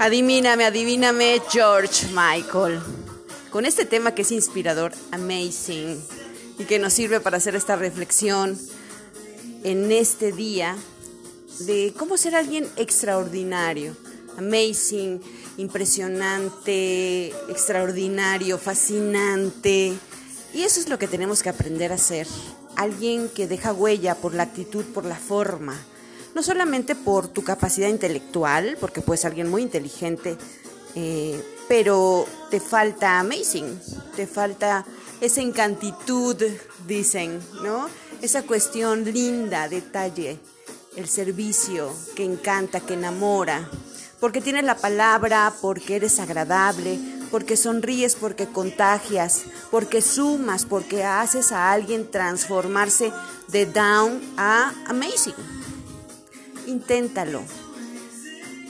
Adivíname, adivíname, George Michael. Con este tema que es inspirador, amazing, y que nos sirve para hacer esta reflexión en este día de cómo ser alguien extraordinario, amazing, impresionante, extraordinario, fascinante. Y eso es lo que tenemos que aprender a ser. Alguien que deja huella por la actitud, por la forma, no solamente por tu capacidad intelectual, porque puedes ser alguien muy inteligente, eh, pero te falta amazing, te falta esa encantitud, dicen, ¿no? Esa cuestión linda, detalle, el servicio que encanta, que enamora, porque tienes la palabra, porque eres agradable, porque sonríes, porque contagias, porque sumas, porque haces a alguien transformarse de down a amazing inténtalo.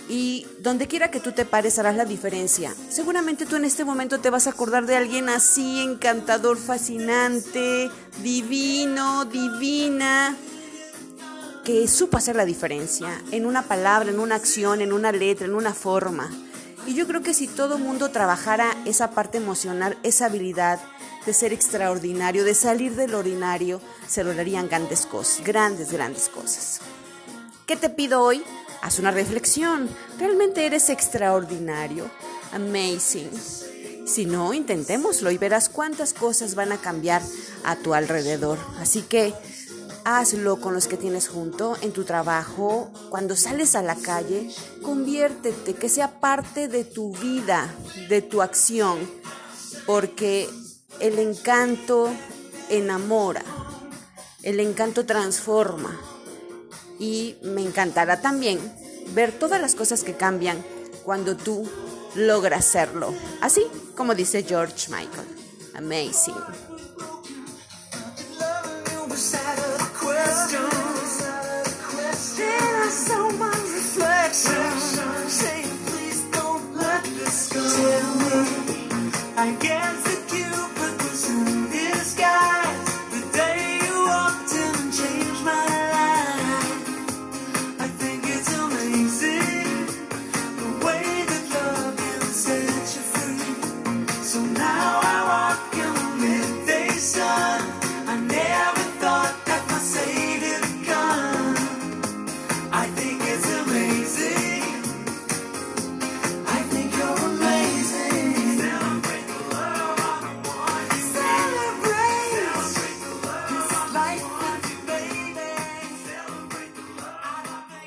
Y donde quiera que tú te pares harás la diferencia. Seguramente tú en este momento te vas a acordar de alguien así, encantador, fascinante, divino, divina, que supo hacer la diferencia en una palabra, en una acción, en una letra, en una forma. Y yo creo que si todo mundo trabajara esa parte emocional, esa habilidad de ser extraordinario, de salir del ordinario, se lograrían grandes cosas, grandes, grandes cosas. ¿Qué te pido hoy? Haz una reflexión. ¿Realmente eres extraordinario? Amazing. Si no, intentémoslo y verás cuántas cosas van a cambiar a tu alrededor. Así que hazlo con los que tienes junto, en tu trabajo, cuando sales a la calle, conviértete, que sea parte de tu vida, de tu acción, porque el encanto enamora, el encanto transforma y me encantará también ver todas las cosas que cambian cuando tú logras serlo. Así como dice George Michael. Amazing.